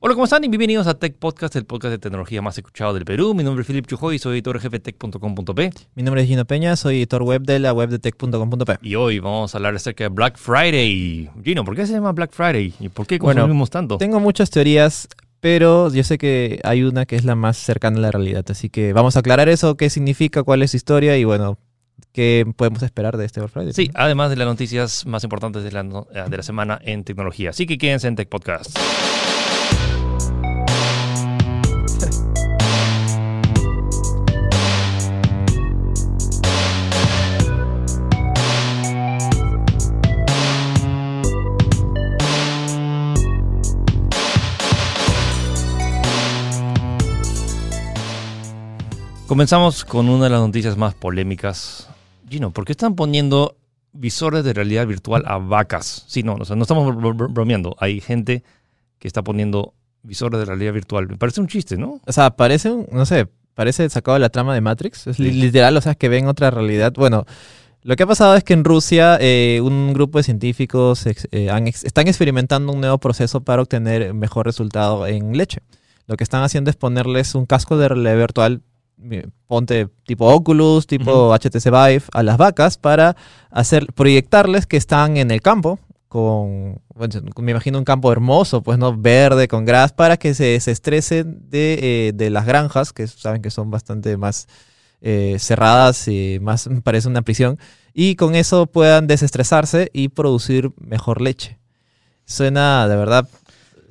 Hola, ¿cómo están? Y bienvenidos a Tech Podcast, el podcast de tecnología más escuchado del Perú. Mi nombre es Philip Chujoy, soy editor jefe de tech.com.p. Mi nombre es Gino Peña, soy editor web de la web de tech.com.p. Y hoy vamos a hablar acerca de Black Friday. Gino, ¿por qué se llama Black Friday? ¿Y por qué consumimos Bueno, tanto? Tengo muchas teorías, pero yo sé que hay una que es la más cercana a la realidad. Así que vamos a aclarar eso, qué significa, cuál es su historia y bueno, qué podemos esperar de este Black Friday. Sí, además de las noticias más importantes de la, de la semana en tecnología. Así que quédense en Tech Podcast. Comenzamos con una de las noticias más polémicas. Gino, ¿por qué están poniendo visores de realidad virtual a vacas? Sí, no, o sea, no estamos bro- bro- bromeando. Hay gente que está poniendo visores de realidad virtual. Me parece un chiste, ¿no? O sea, parece, no sé, parece sacado de la trama de Matrix. Es li- literal, o sea, que ven otra realidad. Bueno, lo que ha pasado es que en Rusia eh, un grupo de científicos ex- eh, han ex- están experimentando un nuevo proceso para obtener mejor resultado en leche. Lo que están haciendo es ponerles un casco de realidad virtual, ponte tipo Oculus, tipo HTC Vive, a las vacas para hacer, proyectarles que están en el campo con, bueno, me imagino un campo hermoso, pues no verde, con gras, para que se, se estresen de, eh, de las granjas, que saben que son bastante más eh, cerradas y más parece una prisión, y con eso puedan desestresarse y producir mejor leche. Suena, de verdad,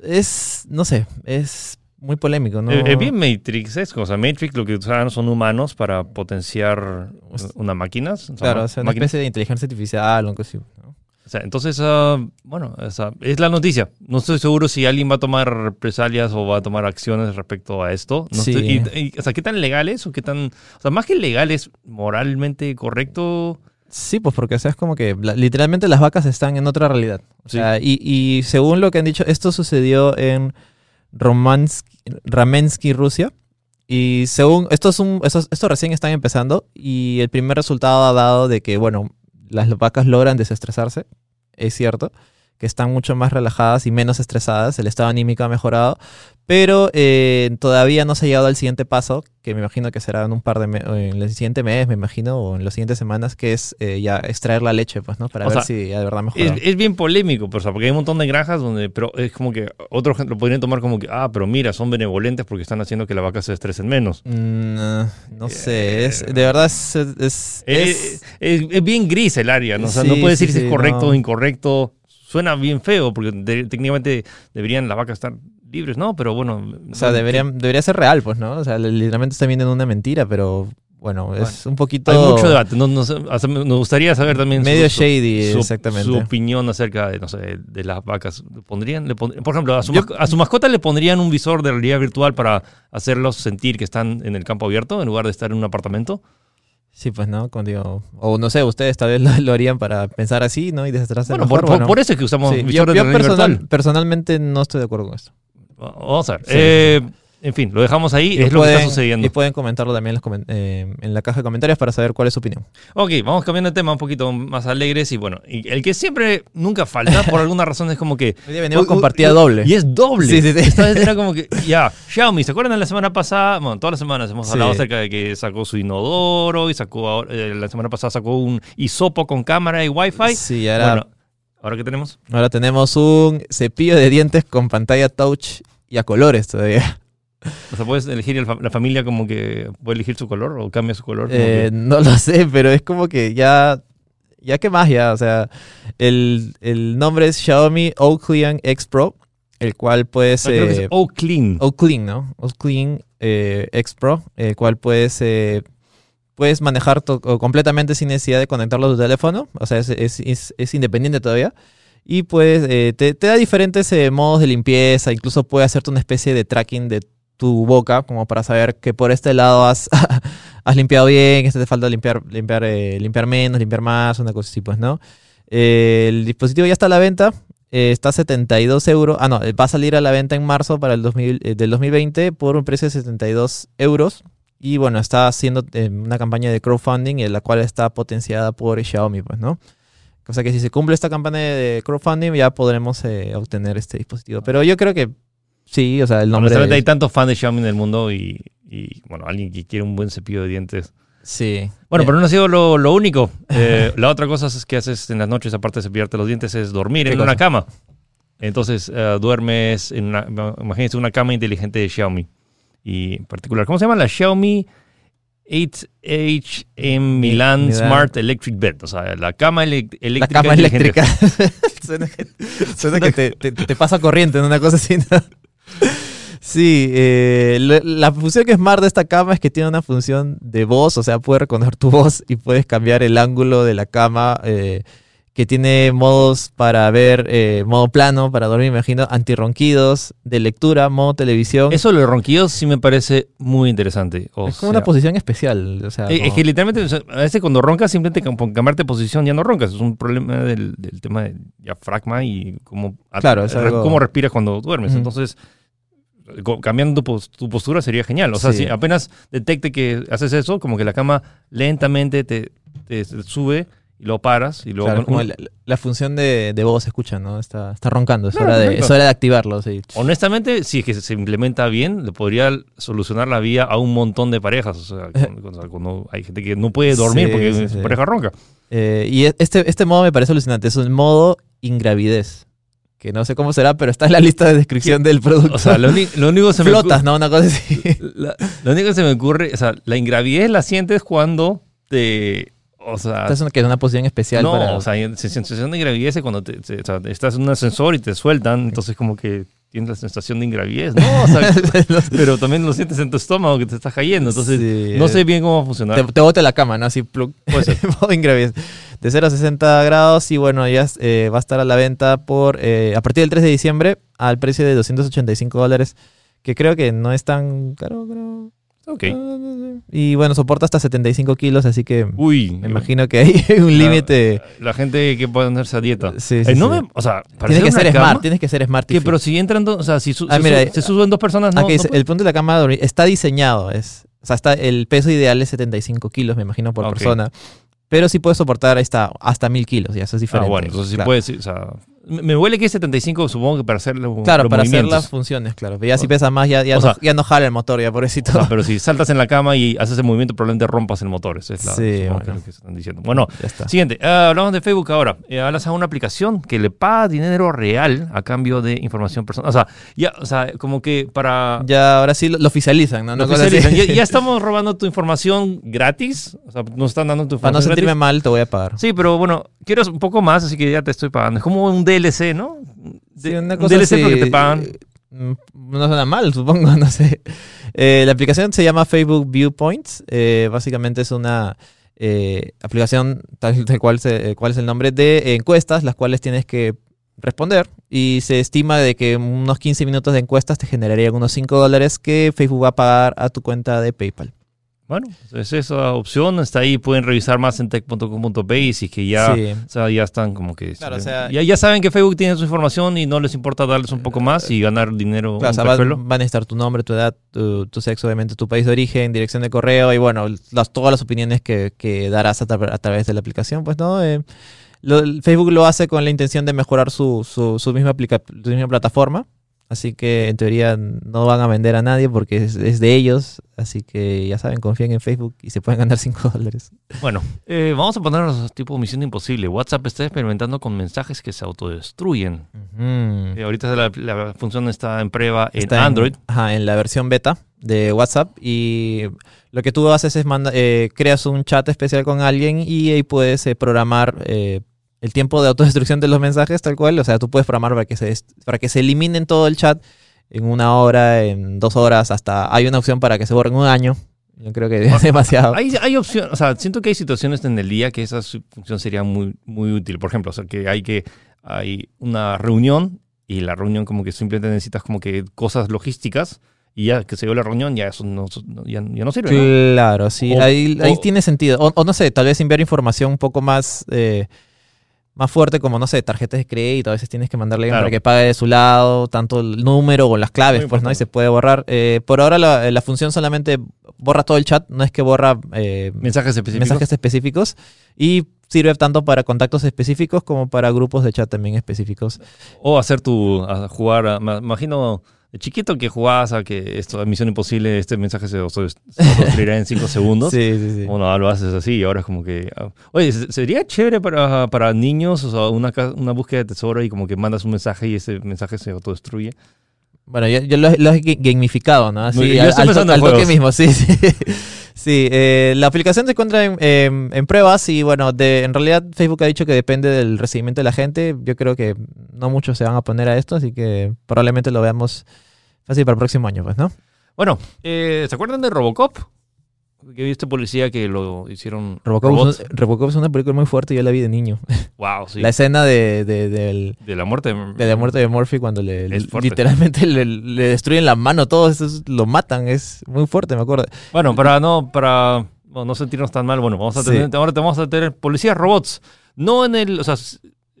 es, no sé, es muy polémico, ¿no? Es es bien Matrix, es o sea, Matrix lo que usaban son humanos para potenciar una máquina. son Claro, ma- o sea, una máquinas. especie de inteligencia artificial o algo así. ¿no? O sea, entonces, ah, bueno, esa es la noticia. No estoy seguro si alguien va a tomar represalias o va a tomar acciones respecto a esto. No Sí. estoy- y- y, o sea, ¿qué tan legal es o qué tan... O sea, más que legal es moralmente correcto. Sí, pues porque o sea, es como que literalmente las vacas están en otra realidad. O Sí. sea, y, y según lo que han dicho, esto sucedió en Romansky, Ramensky, Rusia. Y según, estos, son, estos, estos recién están empezando y el primer resultado ha dado de que, bueno, las vacas logran desestresarse, es cierto, que están mucho más relajadas y menos estresadas, el estado anímico ha mejorado, pero eh, todavía no se ha llegado al siguiente paso, que me imagino que será en un par de en el siguiente mes, me imagino, o en las siguientes semanas, que es eh, ya extraer la leche, pues, ¿no? Para O ver sea, si de verdad mejora. es bien polémico, pero, o sea, porque hay un montón de granjas donde... Pero es como que otros lo podrían tomar como que, ah, pero mira, son benevolentes porque están haciendo que las vacas se estresen menos. Mm, no, no sé, es, de verdad es... es- Eh, es- bien gris el área, ¿no? O sea, no Sí, puede sí, decir si es correcto no. o incorrecto. Suena bien feo, porque de- técnicamente deberían las vacas estar libres, ¿no? Pero bueno. o sea, deberían, debería ser real, pues, ¿no? O sea, literalmente está viendo una mentira, pero bueno, es un poquito... Hay mucho debate. No, no sé, o sea, me me gustaría saber también Medio su, shady, su- exactamente. su opinión acerca de, no sé, de las vacas. ¿Le pondrían, le pondrían- por ejemplo, a su, Yo- a su mascota le pondrían un visor de realidad virtual para hacerlos sentir que están en el campo abierto en lugar de estar en un apartamento. Sí, pues, ¿no? Como digo, o no sé, ustedes tal vez lo, lo harían para pensar así, ¿no? Y desestresarse Bueno, mejor, por, bueno. por eso es que usamos Sí, yo, visores yo de realidad personal- virtual. personalmente no estoy de acuerdo con esto. Vamos a ver. Sí, Eh, En fin, lo dejamos ahí. Y es lo que pueden- está sucediendo. Y pueden comentarlo también en, los comen- eh, en la caja de comentarios para saber cuál es su opinión. Ok, vamos cambiando de tema un poquito más alegres y bueno, y el que siempre nunca falta por alguna razón es como que... Hoy día venimos con partida doble. Y es doble. Sí, sí, sí. Esta vez era como que, ya, Xiaomi, ¿se acuerdan de la semana pasada? Bueno, todas las semanas hemos hablado acerca de que sacó su inodoro y sacó, eh, la semana pasada sacó un hisopo con cámara y wifi. Sí, ahora, Bueno, ¿ahora qué tenemos? ahora tenemos un cepillo de dientes con pantalla touch y a colores todavía. O sea, puedes elegir el fa- la familia como que puede elegir su color o cambia su color. Eh, que- no lo sé, pero es como que ya. Ya que más, ya. O sea, el, el nombre es Xiaomi Oaklean X Pro, el cual puedes. Ah, que es eh. Oaklean, ¿no? Oaklean eh, X Pro, el cual puedes. Puedes manejar completamente sin necesidad de conectarlo a tu teléfono. O sea, es, es- es- independiente todavía. Y pues te, da diferentes eh, modos de limpieza. Incluso puede hacerte una especie de tracking de tu boca, como para saber que por este lado has, has limpiado bien, que te falta limpiar, limpiar, eh, limpiar menos, limpiar más, una cosa así, pues, ¿no? El dispositivo ya está a la venta. está a 72 euros. Ah, no, va a salir a la venta en marzo para el 2000, eh, del 2020 por un precio de 72 euros. Y bueno, está haciendo eh, una campaña de crowdfunding en la cual está potenciada por Xiaomi, pues, ¿no? O sea que si se cumple esta campaña de crowdfunding ya podremos eh, obtener este dispositivo. Pero yo creo que Sí, o sea, el nombre. Honestamente, hay es- tantos fans de Xiaomi en el mundo y, y, bueno, alguien que quiere un buen cepillo de dientes. Sí. Bueno, Eh, pero no ha sido lo, lo único. Eh, la otra cosa es que haces en las noches, aparte de cepillarte los dientes, es dormir ¿Qué en una cosa? cama. Entonces, eh, duermes en una, imagínense una cama inteligente de Xiaomi. Y en particular, ¿cómo se llama? La Xiaomi 8HM Milan Milan. Smart Electric Bed. O sea, la cama ele- La eléctrica. cama eléctrica. suena que, suena que te, te- te pasa corriente en una cosa así. ¿no? Sí, eh, la función que es smart de esta cama es que tiene una función de voz, o sea, puede reconocer tu voz y puedes cambiar el ángulo de la cama, eh, que tiene modos para ver, eh, modo plano, para dormir, me imagino, antirronquidos, de lectura, modo televisión. Eso, lo de ronquidos, sí me parece muy interesante. O es como sea, una posición especial. O sea, Eh, Es como- que literalmente, o sea, a veces cuando roncas, simplemente cambiarte de posición ya no roncas. Es un problema del, del tema del diafragma y cómo, Claro, es algo- cómo respiras cuando duermes. Entonces, cambiando tu, pos- tu postura sería genial. O sea, Sí. si apenas detecte que haces eso, como que la cama lentamente te, te- te sube y lo paras y luego... Claro, como la, la función de, de voz se escucha, ¿no? Está, está roncando, es, Claro, hora de, es hora de activarlo, sí. Honestamente, si es que se implementa bien, le podría solucionar la vida a un montón de parejas. O sea, cuando, cuando- hay gente que no puede dormir Sí, porque su sí. pareja ronca. Eh, y este, este modo me parece alucinante, es un modo ingravidez, que no sé cómo será, pero está en la lista de descripción del producto. O sea, lo, único que se me Flotas, ¿no? Una cosa así. La- lo único que se me ocurre, o sea, la ingravidez la sientes cuando te. O sea, Esta es una, que es una posición especial no, para... o sea, sensación de ingravidez es cuando te, te- o sea, estás en un ascensor y te sueltan, entonces como que tienes la sensación de ingravidez, ¿no? O sea, pero también lo sientes en tu estómago que te estás cayendo, entonces Sí, no sé bien cómo va a funcionar. Te, te bota la cama, ¿no? Así, plug. Modo ingravidez. De 0 a 60 grados y bueno, ya eh, va a estar a la venta por eh, a partir del 3 de diciembre al precio de 285 dólares, que creo que no es tan caro, creo. Ok. Y bueno, soporta hasta 75 kilos, así que Uy, me imagino que hay un límite. La gente que puede ponerse a dieta. Sí, sí, Eh, no sí. me- o sea, para Tienes que hacer ser una smart, cama, tienes que ser smart. que, pero si entran, dos- o sea, si su- Ah, se, mira, su- se suben dos personas, no. Ah, que no el punto de la cama de dormir está diseñado, es, o sea, está, el peso ideal es 75 kilos, me imagino, por Ok. persona. Pero sí puede soportar hasta, hasta 1000 kilos, ya eso es Ah, diferente. bueno, entonces sí claro. puede ser, o sea, me huele que es 75, supongo que para hacer los, Claro, los para hacer las funciones, claro. Ya si pesa más, ya, ya, no, sea- ya no jala el motor, ya pobrecito. O sea, pero si saltas en la cama y haces el movimiento, probablemente rompas el motor. Esa es la, Sí, supongo que bueno. es lo que están diciendo. Bueno, está. siguiente. ah, hablamos de Facebook ahora. Eh, hablas a una aplicación que le paga dinero real a cambio de información personal. O sea, ya, o sea, como que para... Ya ahora sí lo, lo oficializan, ¿no? lo oficializan. ya, ya estamos robando tu información gratis. O sea, nos están dando tu Para no información sentirme gratis. mal, te voy a pagar. Sí, pero bueno, quiero un poco más, así que ya te estoy pagando. Es como un DLC, ¿no? Sí, De- un DLC porque te pagan. mm, No suena mal, supongo, no sé. Eh, la aplicación se llama Facebook Viewpoints. eh, básicamente es una eh, aplicación, tal, tal cual, se- cual es el nombre, de encuestas, las cuales tienes que responder. Y se estima de que unos 15 minutos de encuestas te generarían unos 5 dólares que Facebook va a pagar a tu cuenta de PayPal. Bueno, es esa opción, está ahí, pueden revisar más en tech.com.p y si es que ya, Sí. o sea, ya están como que... Claro, o sea- ya, ya saben que Facebook tiene su información y no les importa darles un poco más y ganar dinero. Claro, o un sea, va, cachuelo. va a necesitar tu nombre, tu edad, tu, tu sexo, obviamente, tu país de origen, dirección de correo y bueno, las, todas las opiniones que, que darás a, tra- a través de la aplicación, pues no. Eh, lo- Facebook lo hace con la intención de mejorar su, su, su misma, aplica- su misma plataforma. Así que en teoría no van a vender a nadie porque es, es de ellos. Así que ya saben, confíen en Facebook y se pueden ganar 5 dólares. Bueno, eh, vamos a ponernos tipo misión imposible. WhatsApp está experimentando con mensajes que se autodestruyen. Eh, ahorita la, la función está en prueba en Está Android. ajá, en la versión beta de WhatsApp y lo que tú haces es manda, eh, creas un chat especial con alguien y ahí puedes eh, programar eh, el tiempo de autodestrucción de los mensajes tal cual. O sea, tú puedes programar para que se, para que se eliminen todo el chat en una hora, en dos horas, hasta hay una opción para que se borren un año. Yo creo que es demasiado. Hay, hay opciones, o sea, siento que hay situaciones en el día que esa función sería muy, muy útil. Por ejemplo, o sea, que hay que hay una reunión y la reunión como que simplemente necesitas como que cosas logísticas y ya que se dio la reunión ya eso no, ya, ya no sirve. ¿no? Claro, sí, O- ahí, ahí tiene sentido. O, o no sé, tal vez enviar información un poco más, eh, más fuerte, como no sé, tarjetas de crédito. A veces tienes que mandarle Claro. para que pague de su lado, tanto el número o las claves, Muy pues, ¿no? Y se puede borrar. Eh, por ahora la, la función solamente borra todo el chat, no es que borra eh, Mensajes específicos. mensajes específicos. Y sirve tanto para contactos específicos como para grupos de chat también específicos. O hacer tu, jugar, me imagino de chiquito que jugabas a que esto, Misión Imposible, este mensaje se, se destruirá en 5 segundos. Sí, sí, sí. Bueno, lo haces así y ahora es como que... ah, Oye, se- sería chévere para, para niños, o sea, una, una búsqueda de tesoro y como que mandas un mensaje y ese mensaje se autodestruye. Bueno, yo, yo lo, lo he ga- gamificado, ¿no? Así, yo al, estoy al en al toque mismo, sí, sí. Sí, eh, la aplicación se encuentra en, pruebas y bueno, de, en realidad Facebook ha dicho que depende del recibimiento de la gente. Yo creo que no muchos se van a poner a esto, así que probablemente lo veamos fácil para el próximo año, pues, ¿no? Bueno, eh, ¿se acuerdan de Robocop? Que vi este policía que lo hicieron Robocop, es, un- Robocop es una película muy fuerte, yo la vi de niño. Wow, sí. La escena de, de- del- De la muerte. de la muerte de Murphy cuando le, literalmente le, le destruyen la mano, todos esos lo matan, es muy fuerte, me acuerdo. Bueno, para no, para bueno, no sentirnos tan mal, bueno, vamos a Sí. tener, ahora te vamos a tener policías robots. No en el, o sea,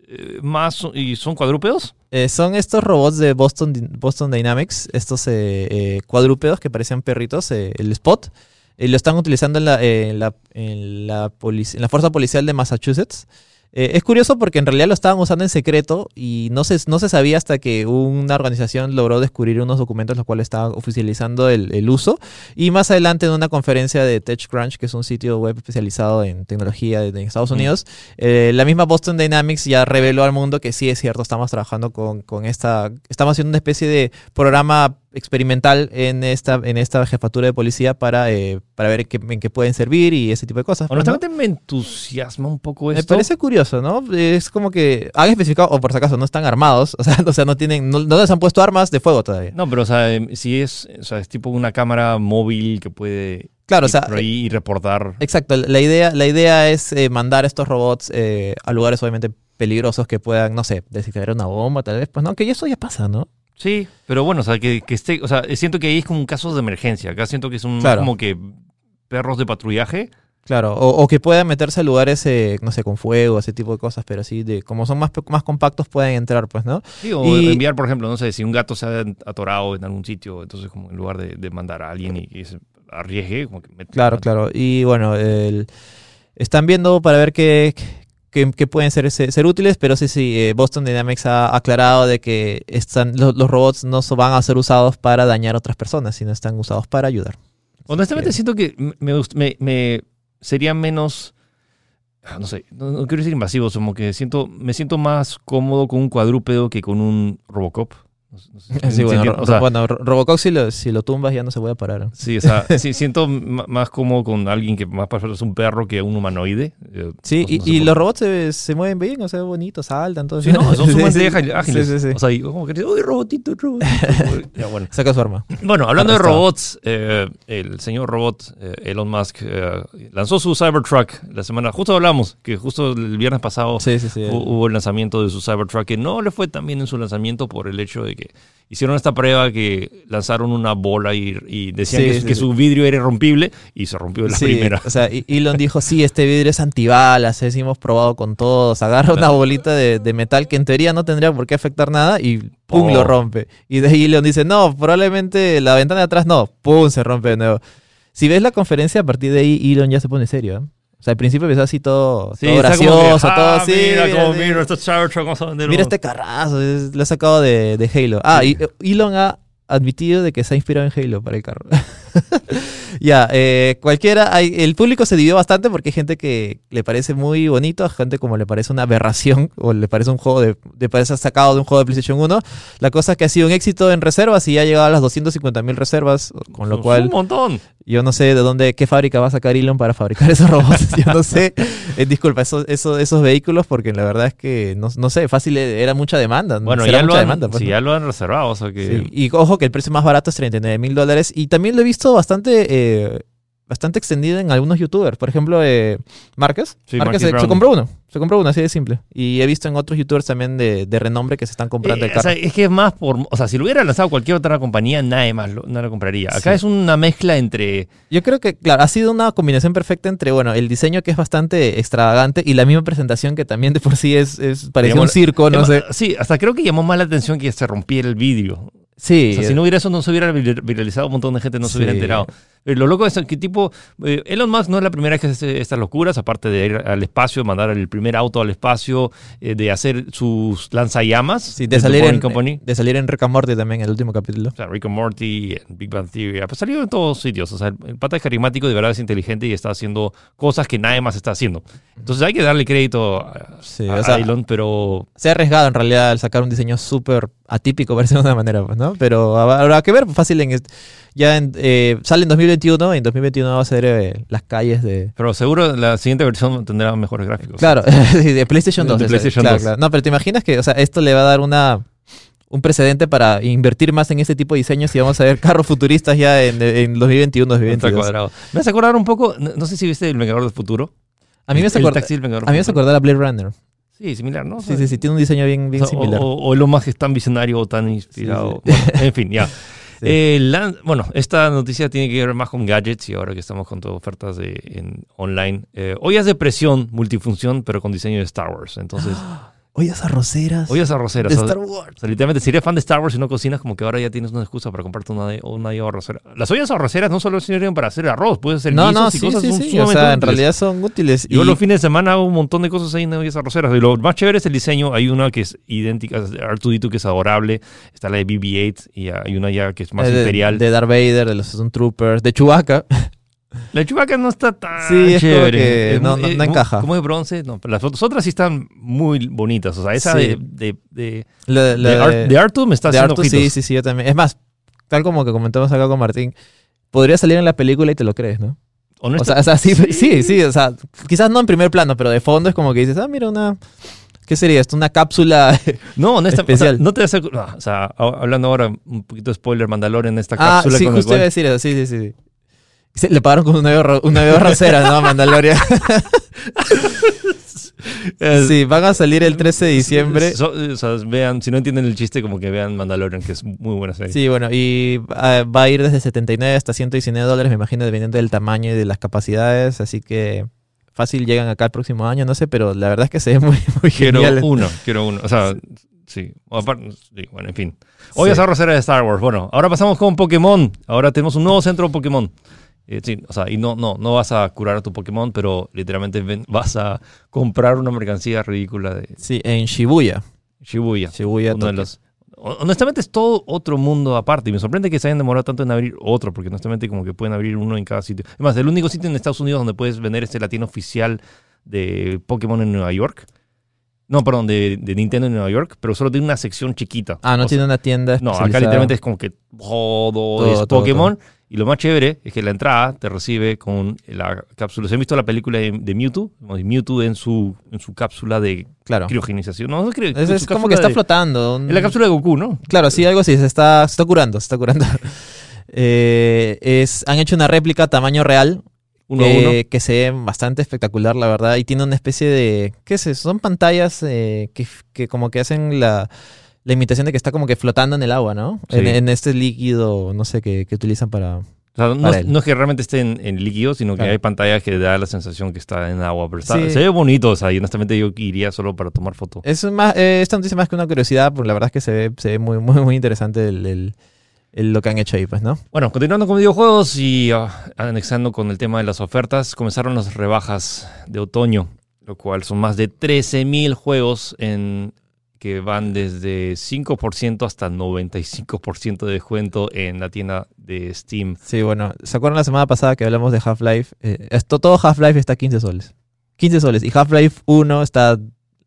eh, más, y son cuadrúpedos. Eh, son estos robots de Boston, Boston Dynamics, estos eh, eh, cuadrúpedos que parecían perritos, el Spot. Y lo están utilizando en la, eh, en la, en la, en la Fuerza Policial de Massachusetts. Eh, es curioso porque en realidad lo estaban usando en secreto y no se, no se sabía hasta que una organización logró descubrir unos documentos los cuales estaban oficializando el, el uso. Y más adelante en una conferencia de TechCrunch, que es un sitio web especializado en tecnología de, de Estados Mm. Unidos, eh, la misma Boston Dynamics ya reveló al mundo que sí es cierto, estamos trabajando con, con esta, estamos haciendo una especie de programa experimental en esta, en esta jefatura de policía para, eh, para ver qué, en qué pueden servir y ese tipo de cosas. pues, ¿no? Honestamente me entusiasma un poco Me esto. parece curioso, ¿no? Es como que han especificado, o por si acaso, no están armados, o sea, o sea no tienen, no, no les han puesto armas de fuego todavía. No, pero o sea, em, si es, o sea, es tipo una cámara móvil que puede Claro, o sea, y reportar. Exacto, la idea, la idea es eh, mandar estos robots eh, a lugares obviamente peligrosos que puedan, no sé, desintegrar una bomba tal vez, pues no, que eso ya pasa, ¿no? Sí, pero bueno, o sea, que, que esté, o sea, siento que ahí es como un caso de emergencia. Acá siento que es un Claro. como que perros de patrullaje. Claro, o, o que puedan meterse a lugares, eh, no sé, con fuego, ese tipo de cosas, pero así, de como son más, más compactos, pueden entrar, pues, ¿no? Sí, o Y- enviar, por ejemplo, no sé, si un gato se ha atorado en algún sitio, entonces como en lugar de, de mandar a alguien y, y se arriesgue, como que Claro, claro. Y bueno, el- están viendo para ver qué, qué pueden ser, ser, ser útiles, pero sí, sí, eh, Boston Dynamics ha aclarado de que están, los, los robots no van a ser usados para dañar a otras personas, sino están usados para ayudar. Honestamente siento que me, me, me- sería menos, ah, no sé, no, no quiero decir invasivo, como que siento, me siento más cómodo con un cuadrúpedo que con un Robocop. No sé- no sé si Sí, se bueno, O sea, bueno, Ro- Robocop si lo, si lo tumbas ya no se puede parar. Sí, o sea, sí, siento más cómodo con alguien que más parece un perro que un humanoide. Eh, Sí, no y, los robots se, se mueven bien, o sea, bonitos, saltan, todo Sí, no, son sumamente sí. ágil- ágiles. Sí. O sea, y como que dices, uy, robotito, robotito. Ya, bueno. Saca su arma. Bueno, hablando de Arrestado. robots, eh, el señor robot eh, Elon Musk eh, lanzó su Cybertruck la semana, justo hablamos, que justo el viernes pasado hubo el lanzamiento de su Cybertruck, que no le fue tan bien en su lanzamiento por el hecho de que hicieron esta prueba que lanzaron una bola y, y decían Sí, que, sí, que sí. su vidrio era irrompible y se rompió en la primera. O sea, Elon dijo, sí, este vidrio es antibalas, es, hemos probado con todos. Agarra una bolita de, de metal que en teoría no tendría por qué afectar nada y pum, Oh. lo rompe. Y de ahí Elon dice, no, probablemente la ventana de atrás no, pum, se rompe de nuevo. Si ves la conferencia, a partir de ahí Elon ya se pone serio. ¿eh? O sea, al principio empezó así todo, Sí, todo como gracioso, que, todo "Ah, así. Mira, mira, este Cybertruck, vamos a vender Mira uno". este carrazo, es- lo ha sacado de, de Halo. Ah, Sí. y Elon ha admitido de que se ha inspirado en Halo para el carro. ya, eh, cualquiera, hay, el público se dividió bastante porque hay gente que le parece muy bonito, a gente como le parece una aberración o le parece un juego de, le parece sacado de un juego de PlayStation 1. La cosa es que ha sido un éxito en reservas y ya ha llegado a las 250 mil reservas, con lo Es cual un montón. yo no sé de dónde, qué fábrica va a sacar Elon para fabricar esos robots. Yo no sé. Eh, disculpa, esos, esos, esos vehículos, porque la verdad es que no, no sé, fácil eh, era mucha demanda. Bueno, ya lo, mucha han, demanda. pues, sí, ¿no? ya lo han reservado, o sea que... Sí, Y ojo que el precio más barato es 39 mil dólares. Y también lo he visto bastante, eh, bastante extendido en algunos youtubers. Por ejemplo, eh, Márquez. Sí, Márquez se, compró uno. Se compró uno, así de simple. Y he visto en otros youtubers también de, de renombre que se están comprando Eh, el o carro. sea, es que es más por... O sea, si lo hubiera lanzado cualquier otra compañía, nadie más lo, no lo compraría. Acá Sí. es una mezcla entre... Yo creo que, claro, ha sido una combinación perfecta entre, bueno, el diseño que es bastante extravagante y la misma presentación que también de por sí es, es parecía un circo, no Ema- sé. Sí, hasta creo que llamó más la atención que se rompiera el vidrio. Sí. O sea, si no hubiera eso, no se hubiera vir- viralizado, un montón de gente no se hubiera enterado. Eh, Lo loco es que tipo, eh, Elon Musk no es la primera vez que hace estas locuras, aparte de ir al espacio, mandar el primer auto al espacio, eh, de hacer sus lanzallamas. Sí, de salir, en, Company. de salir en Rick and Morty también, el último capítulo. O sea, Rick and Morty, Big Bang Theory, ha salido en todos sitios. O sea, el, pata es carismático, de verdad es inteligente y está haciendo cosas que nadie más está haciendo. Entonces hay que darle crédito a, Sí, a o sea- Elon, pero Se ha arriesgado en realidad al sacar un diseño súper atípico, por decirlo de una manera, pues, ¿no? Pero habrá que ver, fácil en... est- Ya en, eh, sale en 2021, en 2021 va a ser eh, las calles de... Pero seguro la siguiente versión tendrá mejores gráficos. Claro, sí, de PlayStation De 2. ese, PlayStation claro, 2. claro. No, pero te imaginas que o sea, esto le va a dar una un precedente para invertir más en este tipo de diseños y vamos a ver carros futuristas ya en, en 2021, Está 2022. cuadrado. Me hace acordar un poco, no, no sé si viste El Vengador del Futuro. A mí me hace acordar, a mí me acordar a Blade Runner. Sí, similar, ¿no? Sí, sí, sí, tiene un diseño bien, bien o, similar. o, o lo más que es tan visionario o tan inspirado. Bueno, en fin, ya. Eh, la- bueno, esta noticia tiene que ver más con gadgets y ahora que estamos con todas ofertas de, en online. Eh, ollas de presión, multifunción, pero con diseño de Star Wars. Entonces, Ollas arroceras ollas arroceras. de o sea, Star Wars. O sea, literalmente, si eres fan de Star Wars y no cocinas, como que ahora ya tienes una excusa para comprarte una, de, una olla arrocera. Las ollas arroceras no solo sirven para hacer arroz, puedes hacer No, guisos no, y sí, cosas sí, sí. O sea, en realidad son útiles. Yo y- los fines de semana hago un montón de cosas ahí en ollas arroceras. Y lo más chévere es el diseño. Hay una que es idéntica, es de R2D2 que es adorable. Está la de BB-8 y hay una ya que es más eh, imperial. de Darth Vader, de los Stormtroopers, de Chewbacca. La Chewbacca no está tan Sí, es chévere. que Es no- no- no encaja. Como de bronce, no. pero Las otras- sí están muy bonitas. O sea, esa Sí. de, de, de, La- la de, Ar- de Artu me está de haciendo Artu, sí, sí, sí, yo también. Es más, tal como que comentamos acá con Martín, podría salir en la película y te lo crees, ¿no? O sea, o sea, sí, sí, sí, o sea, quizás no en primer plano, pero de fondo es como que dices, ah, mira, una... ¿Qué sería esto? Una cápsula... No, honestamente, o sea, Especial. no te hace, no, o sea, a- hablando ahora un poquito de spoiler, Mandalorian, esta ah, cápsula sí, con justo iba a decir eso, sí, sí, sí. Sí, le pagaron con una avión, una avión rosera, ¿no? Mandalorian. Sí, van a salir el 13 de diciembre. So- o sea, vean, si no entienden el chiste, como que vean Mandalorian, que es muy buena serie. Sí, bueno, y ah, va a ir desde 79 hasta 119 dólares, me imagino, dependiendo del tamaño y de las capacidades, así que fácil llegan acá el próximo año, no sé, pero la verdad es que se ve muy, muy Quiero genial. uno, quiero uno. O sea, sí. O aparte, sí, bueno, en fin. Hoy Sí. es de Star Wars. Bueno, ahora pasamos con Pokémon. Ahora tenemos un nuevo centro Pokémon. Eh, sí, o sea, y no, no, no vas a curar a tu Pokémon, pero literalmente vas a comprar una mercancía ridícula de Sí, en Shibuya. Shibuya. Shibuya, uno de los- honestamente es todo otro mundo aparte y me sorprende que se hayan demorado tanto en abrir otro porque honestamente como que pueden abrir uno en cada sitio. Es más, el único sitio en Estados Unidos donde puedes vender este latino oficial de Pokémon en Nueva York. No, perdón, de, de Nintendo en Nueva York, pero solo tiene una sección chiquita. Ah, no O tiene una tienda No, acá literalmente es como que todo, Todo, es todo, Pokémon. Y lo más chévere es que la entrada te recibe con la cápsula. ¿Se han visto la película de, de Mewtwo? Mewtwo en su, en su cápsula de Claro. criogenización. No, no creo. Es, es como que está de- flotando. En la cápsula de Goku, ¿no? Claro, sí, algo así, se está, se está curando, se está curando. Eh, es, han hecho una réplica tamaño real Uno a uno. que se ve bastante espectacular, la verdad. Y tiene una especie de. ¿Qué es eso? Son pantallas eh, que, que como que hacen la, la imitación de que está como que flotando en el agua, ¿no? Sí. En, en este líquido, no sé, que, que utilizan para. O sea, no, es- él. no es que realmente esté en, en líquido, sino que hay pantallas que da la sensación que está en agua. Pero está- Sí. se ve bonito, o sea, y honestamente yo iría solo para tomar foto. Es más, eh, esta noticia más que una curiosidad, porque la verdad es que se ve, se ve muy, muy, muy interesante el- lo que han hecho ahí, pues, ¿no? Bueno, continuando con videojuegos y ah, anexando con el tema de las ofertas, comenzaron las rebajas de otoño, lo cual son más de 13.000 juegos en, que van desde 5% hasta 95% de descuento en la tienda de Steam. Sí, bueno, ¿se acuerdan la semana pasada que hablamos de Half-Life? Eh, esto, todo Half-Life está a 15 soles. 15 soles. Y Half-Life 1 está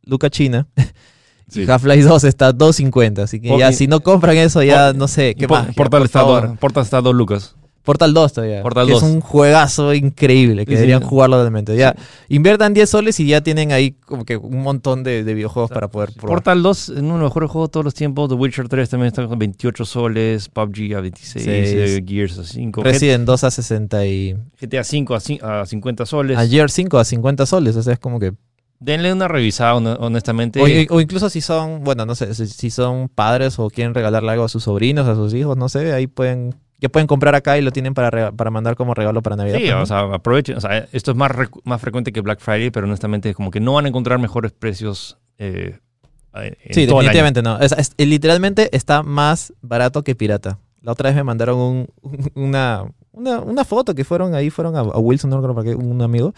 Luca China. Sí. Half-Life 2 está 2.50. Así que Por- ya, si no compran eso, ya no sé. ¿Qué Por- más? Portal, por está do- Portal está a 2 lucas. Portal 2 todavía. Portal que 2. Es un juegazo increíble. Que Sí, sí. deberían jugarlo realmente. Ya, inviertan 10 soles y ya tienen ahí como que un montón de, de videojuegos para poder probar. Portal 2 es uno de los mejores juegos de todos los tiempos. The Witcher 3 también está con 28 soles. PUBG a 26. Sí, eh, sí. Gears a 5. Resident 2 a 60 y... GTA 5 a, a 50 soles. Ayer 5 a 50 soles. O sea, es como que Denle una revisada, hon- honestamente. O, o incluso si son, bueno, no sé, si, son padres o quieren regalarle algo a sus sobrinos, a sus hijos, no sé, ahí pueden, ya pueden comprar acá y lo tienen para, para mandar como regalo para Navidad. Sí, pues, ¿no? o sea, aprovechen. O sea, esto es más, más frecuente que Black Friday, pero honestamente como que no van a encontrar mejores precios. eh, en sí, todo el año. definitivamente no. Es- es- literalmente está más barato que pirata. La otra vez me mandaron un, un- una, una, una foto que fueron ahí, fueron a, a Wilson, no recuerdo para qué, un amigo.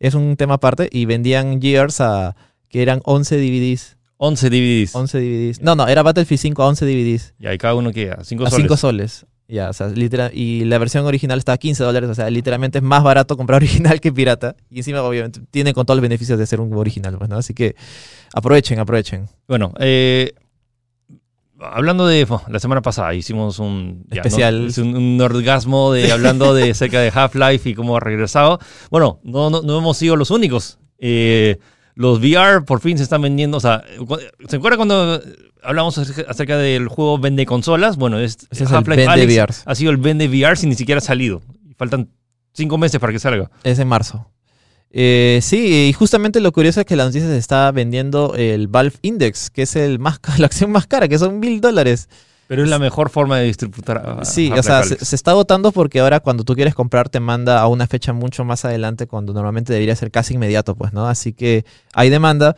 Es un tema aparte y vendían Gears a que eran 11 DVDs. 11 DVDs. 11 DVDs. No, no, era Battlefield 5 a 11 DVDs. Y ahí cada uno que a 5 A soles. 5 soles. Ya, o sea, literal, y la versión original está a 15 dólares, o sea, literalmente es más barato comprar original que pirata. Y encima, obviamente, tiene con todos los beneficios de ser un original, pues, ¿no? Así que aprovechen, aprovechen. Bueno, eh, hablando de la semana pasada hicimos un ya, Especial. ¿no? Es un, un orgasmo de hablando de cerca de Half-Life y cómo ha regresado. Bueno, no, no, no hemos sido los únicos. Eh, los VR por fin se están vendiendo. O sea, ¿se acuerdan cuando hablamos acerca acerca del juego vende consolas? Bueno, es, es el Half-Life vende Alyx VRs. ha sido el vende VR sin ni siquiera ha salido. Faltan cinco meses para que salga. Es en marzo. Eh, sí, y justamente lo curioso es que la noticia se está vendiendo el Valve Index, que es el más, la acción más cara, que son mil dólares. Pero es la mejor forma de distribuir. Sí, o sea, se, se está votando porque ahora cuando tú quieres comprar te manda a una fecha mucho más adelante cuando normalmente debería ser casi inmediato, pues, ¿no? Así que hay demanda,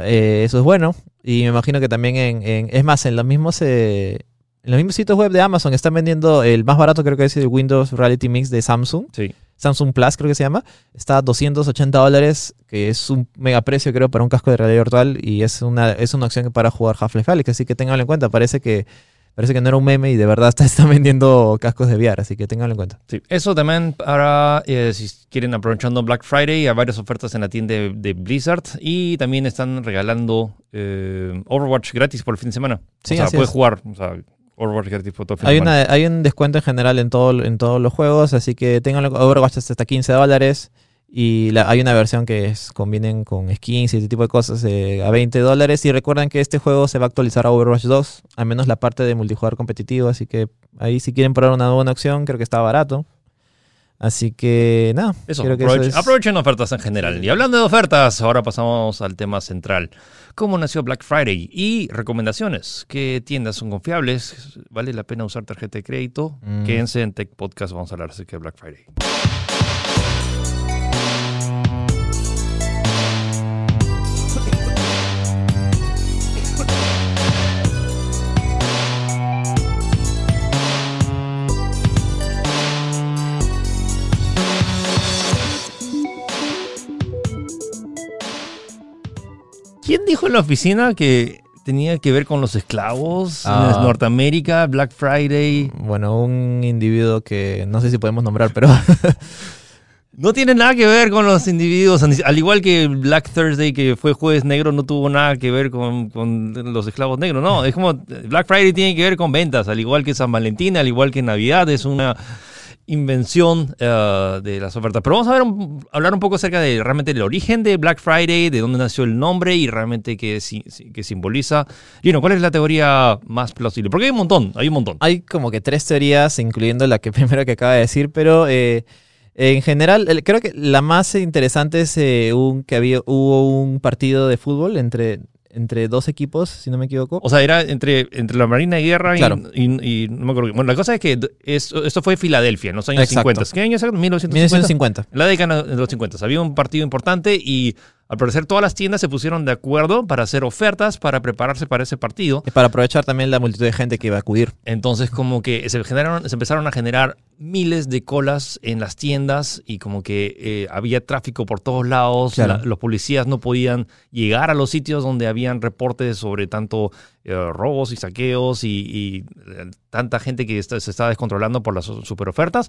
eh, eso es bueno. Y me imagino que también en, en- es más, en los mismos eh, en los mismos sitios web de Amazon están vendiendo el más barato creo que es el Windows Reality Mix de Samsung, Sí. Samsung Plus creo que se llama, está a 280 dólares, que es un mega precio creo para un casco de realidad virtual y es una, es una opción para jugar Half-Life Alyx, así que ténganlo en cuenta, parece que Parece que no era un meme y de verdad está, están vendiendo cascos de VR, así que ténganlo en cuenta. Sí, eso también para eh, si quieren aprovechando Black Friday, hay varias ofertas en la tienda de, de Blizzard y también están regalando eh, Overwatch gratis por el fin de semana. Sí, o sea, puedes es. jugar o sea, por Hay, una, hay un descuento en general en, todo, en todos los juegos, así que ténganlo. Overwatch hasta 15 dólares y la- hay una versión que es, convienen con skins y este tipo de cosas eh, a 20 dólares. Y recuerden que este juego se va a actualizar a Overwatch 2, al menos la parte de multijugador competitivo, así que ahí si quieren probar una buena opción, creo que está barato. Así que nada, Eso, creo que aprovechen, eso es- aprovechen ofertas en general. Y hablando de ofertas, ahora pasamos al tema central. ¿Cómo nació Black Friday? Y recomendaciones. ¿Qué tiendas son confiables? ¿Vale la pena usar tarjeta de crédito? Mm. Quédense en Tech Podcast, vamos a hablar acerca de Black Friday. Dijo en la oficina que tenía que ver con los esclavos Ah. en Norteamérica, Black Friday? Bueno, un individuo que no sé si podemos nombrar, pero No tiene nada que ver con los individuos, al igual que Black Thursday, que fue jueves negro, no tuvo nada que ver con, con los esclavos negros. No, es como Black Friday tiene que ver con ventas, al igual que San Valentín, al igual que Navidad, es una invención eh, de las ofertas. Pero vamos a ver un- hablar un poco acerca de realmente el origen de Black Friday, de dónde nació el nombre y realmente qué, qué simboliza. ¿cuál es la teoría más plausible? Porque hay un montón, hay un montón. Hay como que tres teorías, incluyendo la que primero que acaba de decir, pero eh, en general creo que la más interesante es eh, que había, hubo un partido de fútbol entre, entre dos equipos, si no me equivoco. O sea, era entre, entre la Marina de Guerra y- Claro. y, y no me acuerdo. Bueno, la cosa es que es- esto fue Filadelfia en los años Exacto. 50. ¿Qué año es? 1950. 1950. En la década de los 50. Había un partido importante y al parecer todas las tiendas se pusieron de acuerdo para hacer ofertas para prepararse para ese partido. Para aprovechar también la multitud de gente que iba a acudir. Entonces como que se, generaron, se empezaron a generar miles de colas en las tiendas y como que eh, había tráfico por todos lados. Claro. La- los policías no podían llegar a los sitios donde habían reportes sobre tanto eh, robos y saqueos y, y, eh, tanta gente que está- se estaba descontrolando por las super ofertas.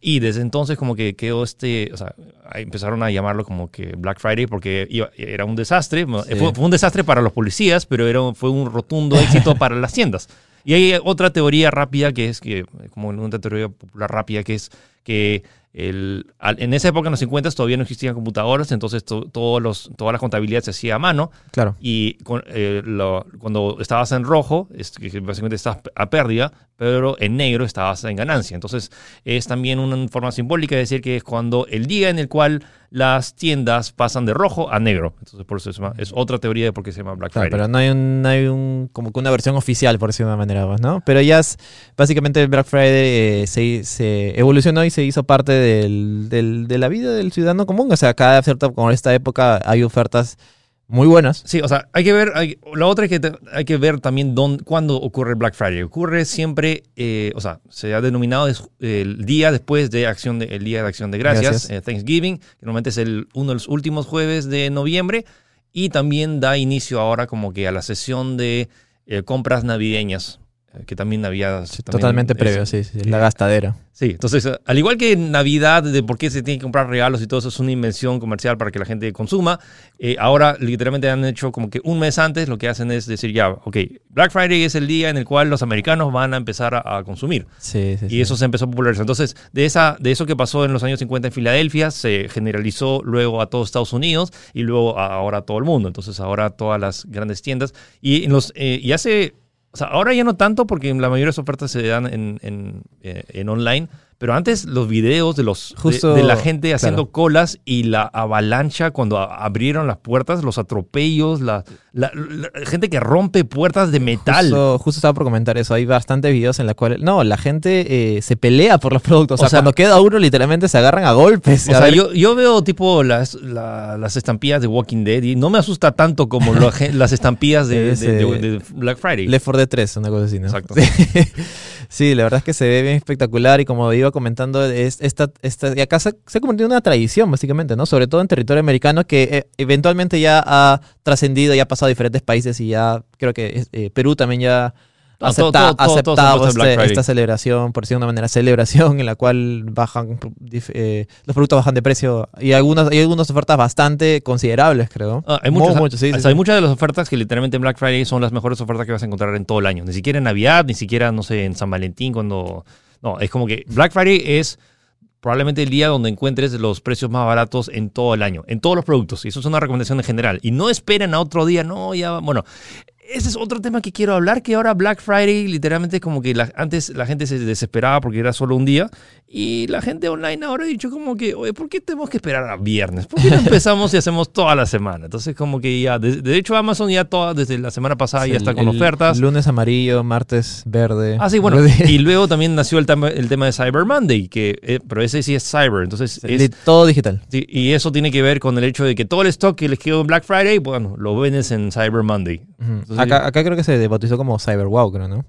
Y desde entonces como que quedó este, o sea, empezaron a llamarlo como que Black Friday porque iba- era un desastre. Sí. Fue, fue un desastre para los policías, pero era, fue un rotundo éxito para las tiendas. Y hay otra teoría rápida que es que, como una teoría popular rápida, que es que el, al- en esa época, en los 50, todavía no existían computadoras, entonces to- todos los, toda la contabilidad se hacía a mano. Claro. Y con- eh, lo- cuando estabas en rojo, es básicamente estabas a pérdida, pero en negro estabas en ganancia. Entonces es también una forma simbólica de decir que es cuando el día en el cual las tiendas pasan de rojo a negro. Entonces por eso llama- es otra teoría de por qué se llama Black Claro, Friday. pero no hay un, no hay un, como que una versión oficial, por decirlo de una manera, ¿no? Pero ya es, básicamente el Black Friday eh, se, se evolucionó y se hizo parte del, del- de la vida del ciudadano común. O sea, cada cierta, como en esta época, hay ofertas muy buenas. Sí, o sea, hay que ver, hay- la otra es que te- hay que ver también dónde, cuándo ocurre Black Friday. Ocurre siempre, eh, o sea, se ha denominado es- el día después de acción de, el día de acción de gracias, Gracias. eh, Thanksgiving, que normalmente es el, uno de los últimos jueves de noviembre, y también da inicio ahora como que a la sesión de eh, compras navideñas, que también había... también Totalmente es- previo, sí, sí, la gastadera. Sí, entonces, eh, al igual que Navidad, de por qué se tiene que comprar regalos y todo eso es una invención comercial para que la gente consuma, eh, ahora literalmente han hecho como que un mes antes lo que hacen es decir ya, ok, Black Friday es el día en el cual los americanos van a empezar a, a consumir. Sí, sí, sí. Y eso se empezó a popularizar. Entonces, de, esa, de eso que pasó en los años 50 en Filadelfia, se generalizó luego a todo Estados Unidos y luego a- ahora a todo el mundo. Entonces, ahora todas las grandes tiendas. Y, en los, eh, y hace, o sea, ahora ya no tanto porque la mayoría de las ofertas se dan en, en, eh, en online. Pero antes los videos de, los, de- Justo, de, la gente haciendo claro. colas y la avalancha cuando abrieron las puertas, los atropellos, la, la- la gente que rompe puertas de metal. Justo, justo estaba por comentar eso. Hay bastantes videos en los cuales. No, la gente eh, se pelea por los productos. O sea, O sea- cuando queda uno, literalmente se agarran a golpes. O A sea, yo, yo veo tipo las, la- las estampillas de Walking Dead y no me asusta tanto como lo- las estampillas de, de- de- de Black Friday. Left 4 Dead 3, una cosa así, ¿no? Exacto. Sí. Sí, la verdad es que se ve bien espectacular y como iba comentando, es, esta, esta, y acá se, se ha convertido en una tradición, básicamente, ¿no? Sobre todo en territorio americano que eh, eventualmente ya ha trascendido, ya ha pasado a diferentes países y ya creo que eh, Perú también ya Ah, ha acepta- aceptado este- esta celebración, por decir de una manera, celebración en la cual bajan eh, los productos bajan de precio y algunas, hay algunas ofertas bastante considerables, creo. Ah, hay Muy muchas, sí, o sea, sí. hay muchas de las ofertas que literalmente en Black Friday son las mejores ofertas que vas a encontrar en todo el año. Ni siquiera en Navidad, ni siquiera, no sé, en San Valentín, cuando... No, es como que Black Friday es probablemente el día donde encuentres los precios más baratos en todo el año, en todos los productos. Y eso es una recomendación en general. Y no esperen a otro día, no, ya, bueno. Ese es otro tema que quiero hablar, que ahora Black Friday literalmente como que la- antes la gente se desesperaba porque era solo un día y la gente online ahora ha dicho como que, oye, ¿por qué tenemos que esperar a viernes? ¿Por qué no empezamos y hacemos toda la semana? Entonces como que ya, de, de hecho Amazon ya toda, desde la semana pasada ya Sí, está el- con el ofertas. Lunes amarillo, martes verde. Ah, sí, bueno. Y luego también nació el tema, el tema de Cyber Monday, que, eh, pero ese sí es Cyber. Entonces, es- Di- todo digital. sí, y eso tiene que ver con el hecho de que todo el stock que les quedó en Black Friday, bueno, lo vendes en Cyber Monday. Entonces, acá, acá creo que se bautizó como Cyber Wow, creo, ¿no?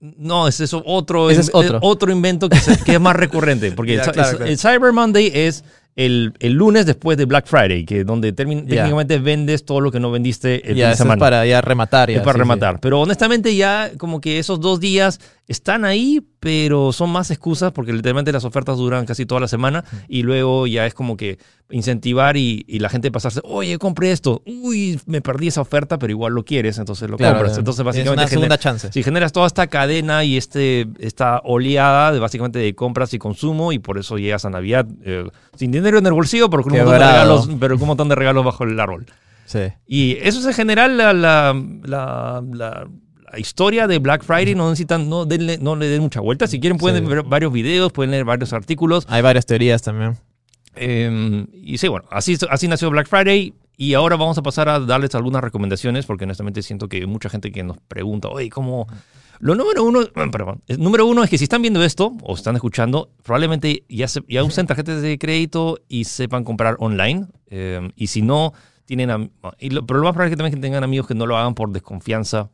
No, ese es otro, Ese es otro. otro invento que, se- que es más recurrente. Porque Ya, el, claro, claro. el Cyber Monday es el, el lunes después de Black Friday, que donde Ya. técnicamente vendes todo lo que no vendiste el fin ya, de eso es semana. para ya rematar. Ya, Es para sí, sí. rematar. Pero honestamente ya como que esos dos días están ahí, pero son más excusas porque literalmente las ofertas duran casi toda la semana y luego ya es como que incentivar y, y la gente pasarse, oye, compré esto, uy, me perdí esa oferta, pero igual lo quieres, entonces lo Claro, compras. Entonces es básicamente una segunda chance. si generas toda esta cadena y este, esta oleada de básicamente de compras y consumo y por eso llegas a Navidad eh, sin dinero en el bolsillo, pero con un, montón de regalos, pero con un montón de regalos bajo el árbol. Sí. Y eso es en general la, la, la- la- la historia de Black Friday. No necesitan, no, denle- no le den mucha vuelta. Si quieren pueden Sí. ver varios videos, pueden leer varios artículos. Hay varias teorías también. Eh, y sí, bueno, así, así nació Black Friday. Y ahora vamos a pasar a darles algunas recomendaciones, porque honestamente siento que hay mucha gente que nos pregunta, oye, ¿cómo...? Lo número uno, perdón, el número uno es que si están viendo esto o están escuchando, probablemente ya, se, ya usen tarjetas de crédito y sepan comprar online. Eh, y si no, tienen... Y lo, pero lo más probable es que también tengan amigos que no lo hagan por desconfianza.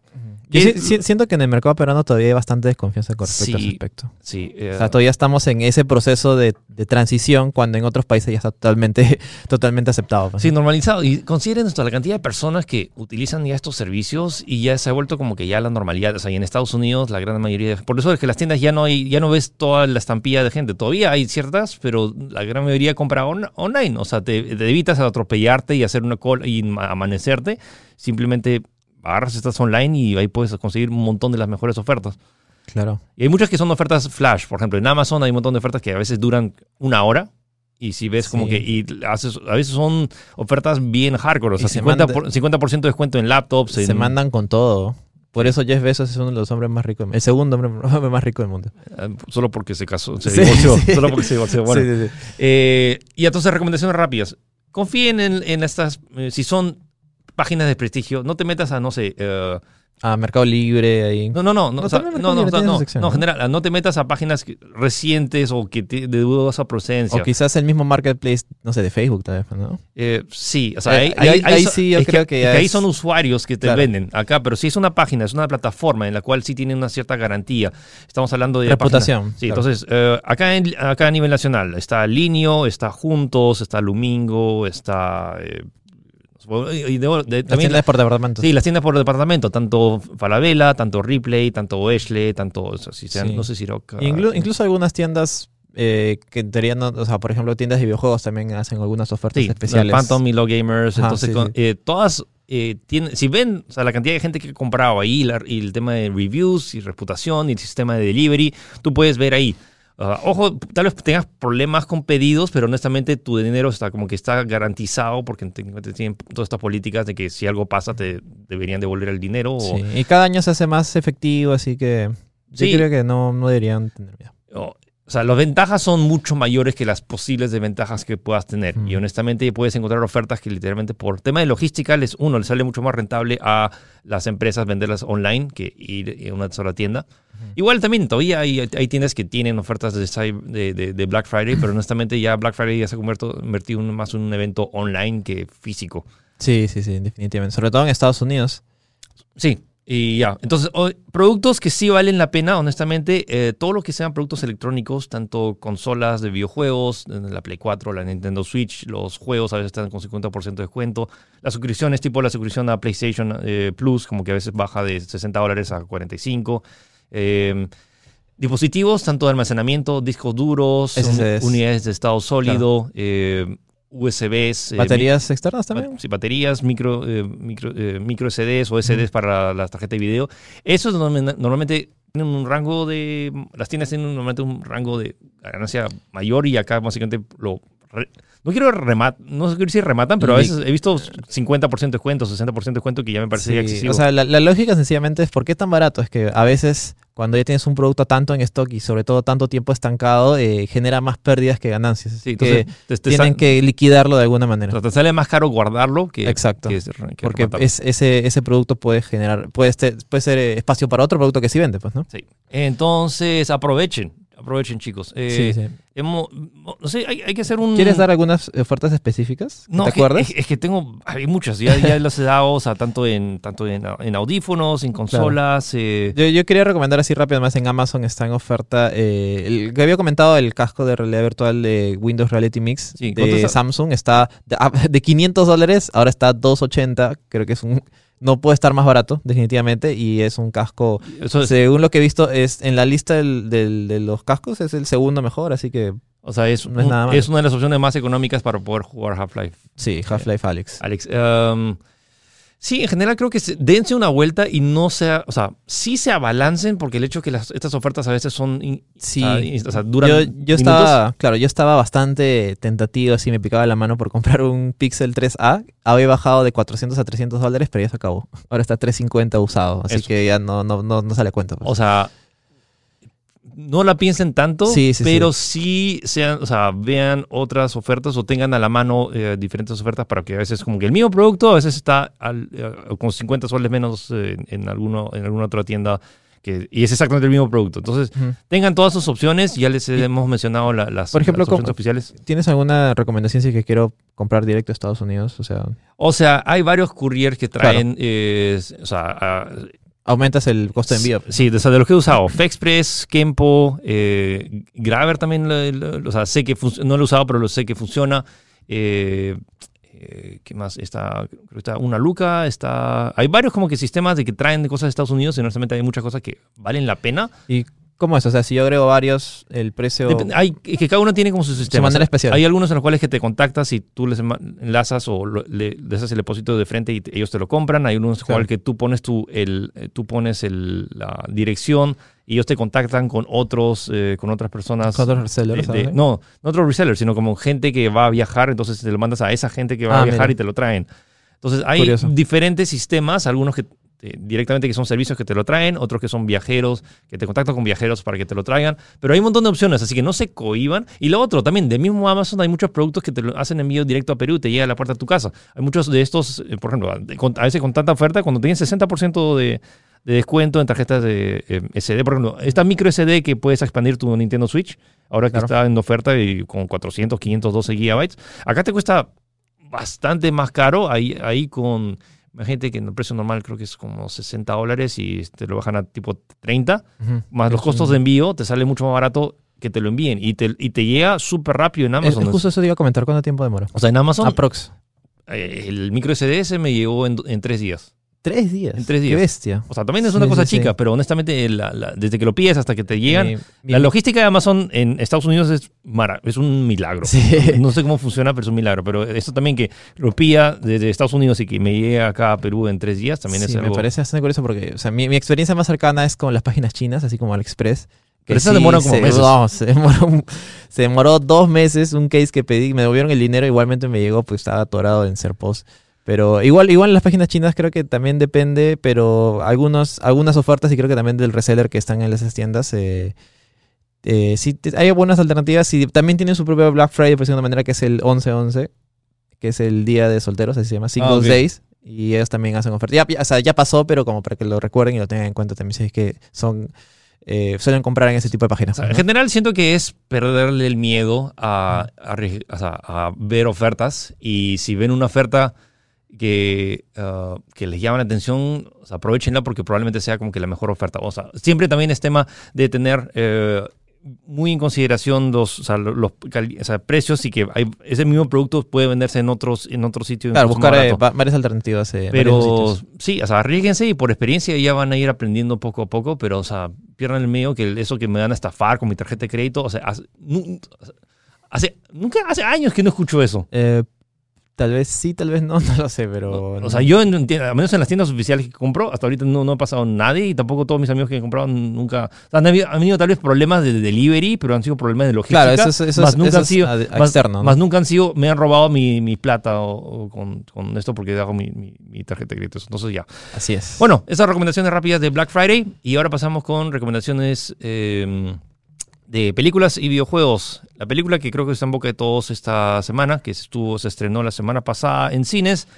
Yo Que- si- si- siento que en el mercado peruano todavía hay bastante desconfianza con respecto a Sí. ese aspecto. Sí, eh, O sea, todavía estamos en ese proceso de, de transición cuando en otros países ya está totalmente, totalmente aceptado. pues. Sí, normalizado. Y consideren esto, la cantidad de personas que utilizan ya estos servicios y ya se ha vuelto como que ya la normalidad. O sea, y en Estados Unidos la gran mayoría... Por eso es que las tiendas ya no hay, ya no ves toda la estampilla de gente. Todavía hay ciertas, pero la gran mayoría compra on- online. O sea, te, te evitas atropellarte y hacer una cola y ma- amanecerte. Simplemente agarras estas online y ahí puedes conseguir un montón de las mejores ofertas. Claro. Y hay muchas que son ofertas flash. Por ejemplo, en Amazon hay un montón de ofertas que a veces duran una hora. Y si ves como que y haces, a veces son ofertas bien hardcore, o sea, se 50%, manda- por, 50 de descuento en laptops. Se en- mandan con todo. Por eso Jeff Bezos es uno de los hombres más ricos, el segundo hombre, más rico del mundo. eh, Solo porque se casó, se Sí, divorció. sí. Solo porque se divorció. Bueno. Eh, y entonces, recomendaciones rápidas. Confíen en, en estas, eh, si son páginas de prestigio, no te metas a, no sé, eh, Ah, Mercado Libre, ahí. No, no, no, no, No, o sea, también no, no, o sea, no, esa sección, no, ¿no? general, no te metas a páginas que- recientes o que te, de dudosa procedencia. O quizás el mismo marketplace, no sé, de Facebook tal vez, ¿no? Eh, sí, o sea, Eh, ahí, ahí- ahí so- sí yo creo que ya es ahí son usuarios que te Claro. venden acá, pero si es una página, es una plataforma en la cual sí tiene una cierta garantía. Estamos hablando de Reputación, páginas- Sí, claro. entonces eh, acá, en- acá a nivel nacional está Linio, está Juntos, está Lumingo, está y de- de- Las también tiendas por departamentos. Sí, las tiendas por departamento, tanto Falabella, tanto Ripley, tanto Ashley, tanto, o sea, si sean- Sí. no sé si Roca. Inclu- incluso algunas tiendas eh, que en teoría no, o sea, por ejemplo, tiendas de videojuegos también hacen algunas ofertas Sí, especiales. Phantom y Low Gamers. Ajá, entonces, sí, con- sí. eh, todas eh, tienen, si ven o sea, la cantidad de gente que ha comprado ahí la- y el tema de reviews y reputación y el sistema de delivery, tú puedes ver ahí. Ah, ojo, tal vez tengas problemas con pedidos, pero honestamente tu dinero está como que está garantizado porque tienen todas estas políticas de que si algo pasa te deberían devolver el dinero. o- Sí, Y cada año se hace más efectivo, así que yo Sí. creo que no, no deberían tener miedo. O, sea, las ventajas son mucho mayores que las posibles desventajas que puedas tener. Mm. Y honestamente puedes encontrar ofertas que literalmente por tema de logística, les, uno, les sale mucho más rentable a las empresas venderlas online que ir a una sola tienda. Igual también todavía hay, hay tiendas que tienen ofertas de, Black Friday, pero honestamente ya Black Friday ya se ha convertido, convertido en más un evento online que físico. Sí, sí, sí, definitivamente. Sobre todo en Estados Unidos. Sí, y ya. Entonces, productos que sí valen la pena, honestamente, eh, todo lo que sean productos electrónicos, tanto consolas de videojuegos, la Play 4, la Nintendo Switch, los juegos a veces están con 50% de descuento. Las suscripciones, tipo la suscripción a PlayStation eh, Plus, como que a veces baja de 60 dólares a 45. Eh, dispositivos, tanto de almacenamiento, discos duros, unidades de estado sólido, eh, USBs. eh, ¿Baterías externas también? Sí, baterías, micro, eh, micro, eh, micro SDs o SDs para las tarjetas de video. Eso es normalmente, normalmente tienen un rango de. Las tiendas tienen normalmente un rango de ganancia mayor y acá básicamente lo. Re- no quiero remat, no quiero decir rematan, pero a veces he visto 50% de descuento, 60% de descuento que ya me parece Sí, excesivo. O sea, la, la lógica sencillamente es ¿por qué tan barato? Es que a veces cuando ya tienes un producto tanto en stock y sobre todo tanto tiempo estancado, eh, genera más pérdidas que ganancias. Sí, que entonces te, te tienen que liquidarlo de alguna manera. o sea, te sale más caro guardarlo que, Exacto. que, que Porque es, ese, ese producto puede generar, puede, puede ser eh, espacio para otro producto que sí vende, pues, ¿no? Sí. Entonces, aprovechen. Aprovechen, chicos. Eh, sí, sí. hemos- no sé, hay, hay que hacer un. ¿Quieres dar algunas ofertas específicas? No, ¿Te es que- acuerdas? Es, es que tengo, hay muchas, ya, ya las he dado, o sea, tanto en, tanto en, en audífonos, en consolas. eh, Yo, yo quería recomendar así rápido, además en Amazon está en oferta eh, el que había comentado el casco de realidad virtual de Windows Reality Mix Sí, ¿cuánto de está? Samsung. Está de, ah, de 500 dólares, ahora está 280. Creo que es un... No puede estar más barato, definitivamente, y es un casco, eso es- según lo que he visto, es en la lista del- del- de los cascos es el segundo mejor, así que o sea, es, no es un- nada malo. es una de las opciones más económicas para poder jugar Half-Life. sí, Half-Life Alex. Alex, um, sí, en general creo que se- dense una vuelta y no sea, o sea, sí se abalancen porque el hecho que las, estas ofertas a veces son, Sí. o sea, duran Yo, yo minutos. estaba, claro, yo estaba bastante tentativo, así me picaba la mano por comprar un Pixel 3A. Había bajado de 400 a 300 dólares, pero ya se acabó. Ahora está 350 usado, así Eso. que ya no, no, no, no sale a cuenta. pues. O sea, no la piensen tanto, Sí, sí, pero sí. sean, o sea, vean otras ofertas o tengan a la mano eh, diferentes ofertas para que a veces como que el mismo producto a veces está al- eh, con 50 soles menos eh, en, alguno, en alguna otra tienda que, y es exactamente el mismo producto. Entonces, tengan todas sus opciones. Ya les hemos mencionado la- las, Por ejemplo, las opciones ¿cómo- oficiales. ¿Tienes alguna recomendación si es que quiero comprar directo a Estados Unidos? O sea, O sea, hay varios couriers que traen, eh, o sea, aumentas el costo de envío. Sí, de, o sea, de los que he usado. Fexpress, Kempo, eh, Graver también, lo- lo- o sea, sé que no lo he usado, pero lo sé que funciona. Eh, eh, ¿Qué más? Está, creo que está una Luca, está... Hay varios como que sistemas de que traen cosas de Estados Unidos y honestamente hay muchas cosas que valen la pena. ¿Y cómo es? O sea, si yo agrego varios, el precio... Depende- hay, es que cada uno tiene como su sistema. manera especial. Hay algunos en los cuales que te contactas y tú les enlazas o lo- le, le haces el depósito de frente y te- ellos te lo compran. Hay unos en los Claro. cuales que tú pones, tu, el, eh, tú pones el- la dirección y ellos te contactan con otros, eh, con otras personas. ¿Con otros resellers, de- de- no, no otros resellers, sino como gente que va a viajar, entonces te lo mandas a esa gente que va Ah, a viajar mira. y te lo traen. Entonces hay Curioso. diferentes sistemas, algunos que eh, directamente que son servicios que te lo traen, otros que son viajeros, que te contactan con viajeros para que te lo traigan, pero hay un montón de opciones, así que no se cohiban. Y lo otro, también, del mismo Amazon hay muchos productos que te lo hacen envío directo a Perú, te llega a la puerta de tu casa. Hay muchos de estos, eh, por ejemplo, a veces con tanta oferta, cuando tienes 60% de, de descuento en tarjetas de eh, SD. Por ejemplo, esta micro SD que puedes expandir tu Nintendo Switch, ahora que Claro. está en oferta y con 400, 512 gigabytes. Acá te cuesta bastante más caro, ahí, ahí con... Imagínate que en el precio normal creo que es como 60 dólares y te lo bajan a tipo 30 Ujú. más los costos de envío, te sale mucho más barato que te lo envíen y te, y te llega súper rápido en Amazon. es justo eso te iba a comentar. ¿Cuánto tiempo demora? O sea, en Amazon Aprox. eh, el micro SDS me llegó en, en tres días. Tres días. En tres Qué días. bestia. O sea, también es una Sí, cosa sí, chica, sí. pero honestamente, la- la- desde que lo pides hasta que te llegan, la logística de Amazon en Estados Unidos es, mara, es un milagro. Sí. No sé cómo funciona, pero es un milagro. Pero esto también que lo pilla desde Estados Unidos y que me llegue acá a Perú en tres días, también es algo... me parece bastante curioso porque, o sea, mi, mi experiencia más cercana es con las páginas chinas, así como AliExpress. que Pero esas demoran como se, meses. no, se, demoró, se demoró dos meses un case que pedí, me devolvieron el dinero, igualmente me llegó, pues estaba atorado en ser post. Pero igual, igual en las páginas chinas creo que también depende, pero algunos, algunas ofertas y creo que también del reseller que están en esas tiendas, eh, eh, sí, hay buenas alternativas y también tienen su propio Black Friday, por decirlo de una manera, que es el 11-11, que es el día de solteros, así se llama, Singles Ah, ok. Days. Y ellos también hacen ofertas. Ya, ya- o sea, ya pasó, pero como para que lo recuerden y lo tengan en cuenta también, si es que son eh, suelen comprar en ese tipo de O páginas. sea, en ¿no? general siento que es perderle el miedo a, a sea, a ver ofertas y si ven una oferta que, ah, que les llama la atención, o sea, aprovechenla porque probablemente sea como que la mejor oferta. O sea, siempre también es tema de tener eh, muy en consideración los, o sea, los, los cali- o sea, precios y que hay- ese mismo producto puede venderse en otros en otro sitio. Claro, buscar eh, varias alternativas. eh, Pero sitios. sí, o sea, arriesguense y por experiencia ya van a ir aprendiendo poco a poco, pero, o sea, pierdan el medio que eso que me van a estafar con mi tarjeta de crédito, o sea, hace, hace, nunca, hace años que no escucho eso. Eh, tal vez sí, tal vez no, no lo sé, pero. O sea, yo, al menos en las tiendas oficiales que compro, hasta ahorita no, no ha pasado nadie y tampoco todos mis amigos que han comprado nunca. o sea, han, habido, han habido tal vez problemas de delivery, pero han sido problemas de logística. Claro, eso es, eso más es- nunca eso han es sido, más, externo. ¿no? más nunca han sido, me han robado mi, mi plata o, o con, con esto porque dejo mi, mi, mi tarjeta de crédito. Entonces ya. Así es. Bueno, esas recomendaciones rápidas de Black Friday y ahora pasamos con recomendaciones eh, de películas y videojuegos. La película que creo que está en boca de todos esta semana, que estuvo, se estrenó la semana pasada en cines,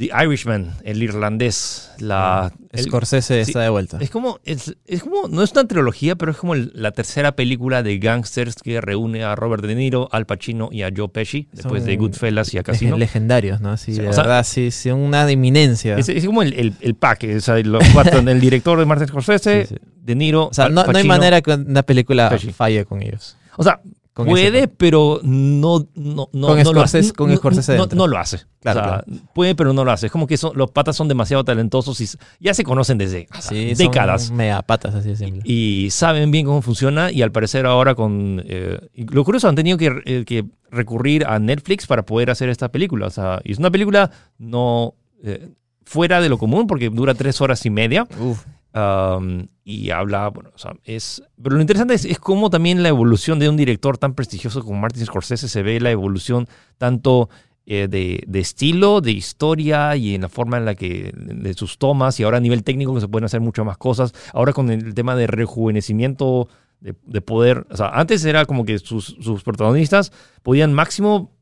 The Irishman, el irlandés. La, el- Scorsese sí. está de vuelta. es como, es, es como, no es una trilogía, pero es como el- la tercera película de gangsters que reúne a Robert De Niro, Al Pacino y a Joe Pesci, después de Goodfellas y a Casino. Legendarios, ¿no? Sí, Sí, de o sea- verdad, sí, sí, una eminencia. Es, es como el, el, el pack, o sea, los cuatro, el director de Martin Scorsese, Sí. De Niro, O sea, Al no, no hay manera que una película Pesci. falle con ellos. O sea, Con puede, ese- pero no, no, no, Con no lo hace. con No- Scorsese no, no lo hace. Claro, O sea, Puede, pero no lo hace. Es como que son- los patas son demasiado talentosos y ya se conocen desde Sí, décadas. Son mega patas, así de simple. Y saben bien cómo funciona y al parecer ahora con... eh, lo curioso, han tenido que, eh, que recurrir a Netflix para poder hacer esta película. O sea, y es una película no... eh, fuera de lo común porque dura tres horas y media. Uf, Y habla, bueno, o sea, es... Pero lo interesante es, es cómo también la evolución de un director tan prestigioso como Martin Scorsese se ve la evolución tanto eh, de, de estilo, de historia y en la forma en la que, de sus tomas y ahora a nivel técnico que se pueden hacer muchas más cosas. Ahora con el tema de rejuvenecimiento, de, de poder, o sea, antes era como que sus, sus protagonistas podían máximo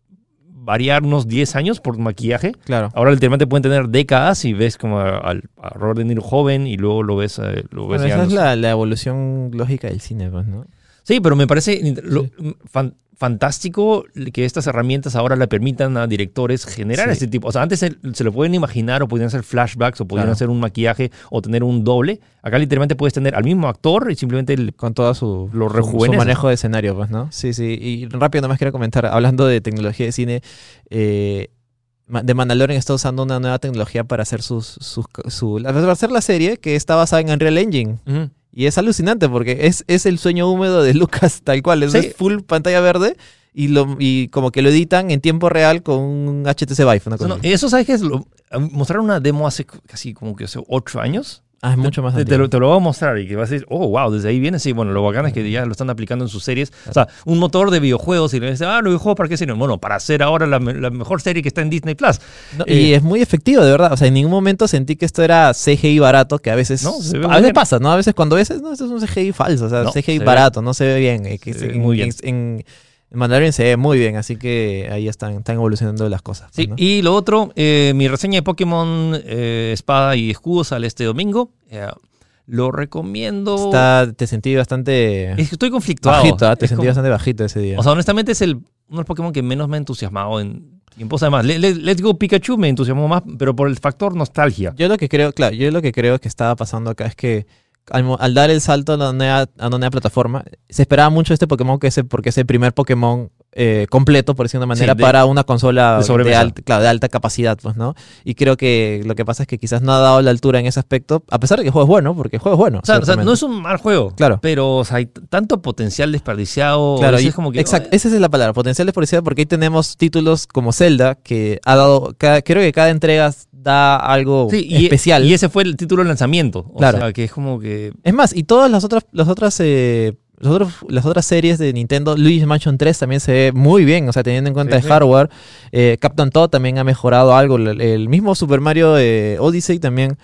variar unos 10 años por maquillaje. claro. Ahora literalmente pueden tener décadas y ves como al- a Robert De Niro joven y luego lo ves, eh, lo ves Bueno, ya esa es la, la evolución lógica del cine, pues, ¿no? Sí, pero me parece lo- fan- fantástico que estas herramientas ahora le permitan a directores generar Sí. este tipo. O sea, antes se, se lo pueden imaginar o podían hacer flashbacks o podían Claro. hacer un maquillaje o tener un doble. Acá literalmente puedes tener al mismo actor y simplemente el- Con todo su, Lo su- manejo de escenario, pues, ¿no? Sí, sí. Y rápido nomás quiero comentar, hablando de tecnología de cine, eh, The Mandalorian está usando una nueva tecnología para hacer sus, sus, su, para hacer la serie que está basada en Unreal Engine. Y es alucinante porque es, es el sueño húmedo de Lucas tal cual. Es, Sí. es full pantalla verde y, lo, y como que lo editan en tiempo real con un HTC Vive. Una cosa No, eso, ¿sabes es? Lo- mostraron una demo hace casi como que hace ocho años. Ah, es mucho más Te, te lo, te lo voy a mostrar y que vas a decir, oh, wow, desde ahí viene. Sí, bueno, lo bacán es que ya lo están aplicando en sus series. O sea, un motor de videojuegos y le dices, ah, los videojuegos, ¿para qué sirven? Bueno, para hacer ahora la, me- la mejor serie que está en Disney Plus. No, Eh, y es muy efectivo, de verdad. O sea, en ningún momento sentí que esto era CGI barato, que a veces, No, se ve a veces bien. pasa, ¿no? A veces cuando ves, no, esto es un CGI falso, o sea, No, CGI se ve- barato, no se ve bien. eh, que se en, muy bien. En, en Mandalorian se ve muy bien, así que ahí están, están evolucionando las cosas. Sí, ¿no? y lo otro, eh, mi reseña de Pokémon eh, Espada y Escudo sale este domingo. Eh, Lo recomiendo. Está, te sentí bastante Es que estoy conflictuado. bajito, ¿ah? te Es sentí como- bastante bajito ese día. O sea, honestamente es el, uno de los Pokémon que menos me ha entusiasmado en tiempos. Además, Le- Le- Let's Go Pikachu me entusiasmó más, pero por el factor nostalgia. Yo lo que creo, claro, yo lo que creo que estaba pasando acá es que al, dar el salto a una, nueva, a una nueva plataforma, se esperaba mucho este Pokémon que ese, porque es el primer Pokémon eh, completo, por decirlo de una manera, de- para una consola de de, claro, de alta capacidad, pues, ¿no? Y creo que lo que pasa es que quizás no ha dado la altura en ese aspecto, a pesar de que el juego es bueno, porque el juego es bueno. O sea, o sea, ciertamente. no es un mal juego. Claro. Pero o sea, hay tanto potencial desperdiciado. Claro, veces y- es como que, exacto, esa es la palabra, potencial desperdiciado, porque ahí tenemos títulos como Zelda, que ha dado, cada- creo que cada entrega da algo Sí, y, especial. y ese fue el título de lanzamiento. O Claro. sea, que es como que. Es más, y todas las otras, las otras, eh, los otros- las otras series de Nintendo, Luigi's Mansion 3 también se ve muy bien, o sea, teniendo en cuenta Sí, el sí. hardware. Eh, Captain Todd también ha mejorado algo. El, el mismo Super Mario eh, Odyssey también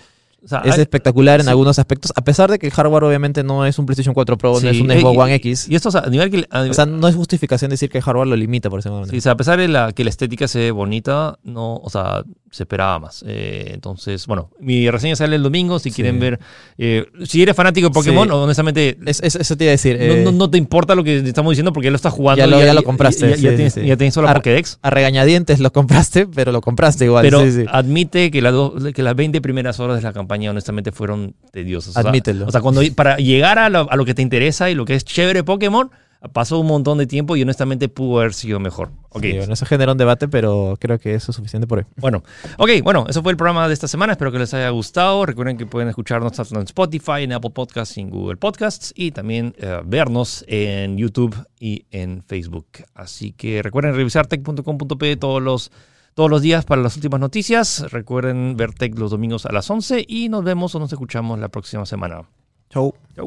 o sea, es hay- espectacular en sí. algunos aspectos, a pesar de que el hardware obviamente no es un PlayStation 4 Pro, no sí, es un eh, Xbox One X. Y esto, o sea, a nivel que. a O nivel- sea, no es justificación decir que el hardware lo limita, por ese momento. Sí, o sea, a pesar de la, que la estética se ve bonita, no, o sea, se esperaba más. Eh, entonces, bueno, mi reseña sale el domingo. Si Sí. quieren ver, eh, si eres fanático de Pokémon, honestamente, Es- es- eso te iba a decir. no, eh, no- no te importa lo que estamos diciendo porque ya lo estás jugando. Ya lo- y ya lo compraste, Ya, ya tienes, ya tienes solo Ar- Pokédex. A regañadientes lo compraste, pero lo compraste igual. Pero admite que, las dos- que las 20 primeras horas de la campaña honestamente fueron tediosas. O sea, Admítelo. O sea, cuando, para llegar a lo, a lo que te interesa y lo que es chévere Pokémon, pasó un montón de tiempo y honestamente pudo haber sido mejor. Ok, Sí, bueno, eso genera un debate, pero creo que eso es suficiente por hoy. Bueno, ok, bueno, eso fue el programa de esta semana. Espero que les haya gustado. Recuerden que pueden escucharnos tanto en Spotify, en Apple Podcasts y en Google Podcasts y también eh, vernos en YouTube y en Facebook. Así que recuerden revisar tech.com.p todos los, todos los días para las últimas noticias. Recuerden ver Tech los domingos a las 11 y nos vemos o nos escuchamos la próxima semana. Chau. Chau.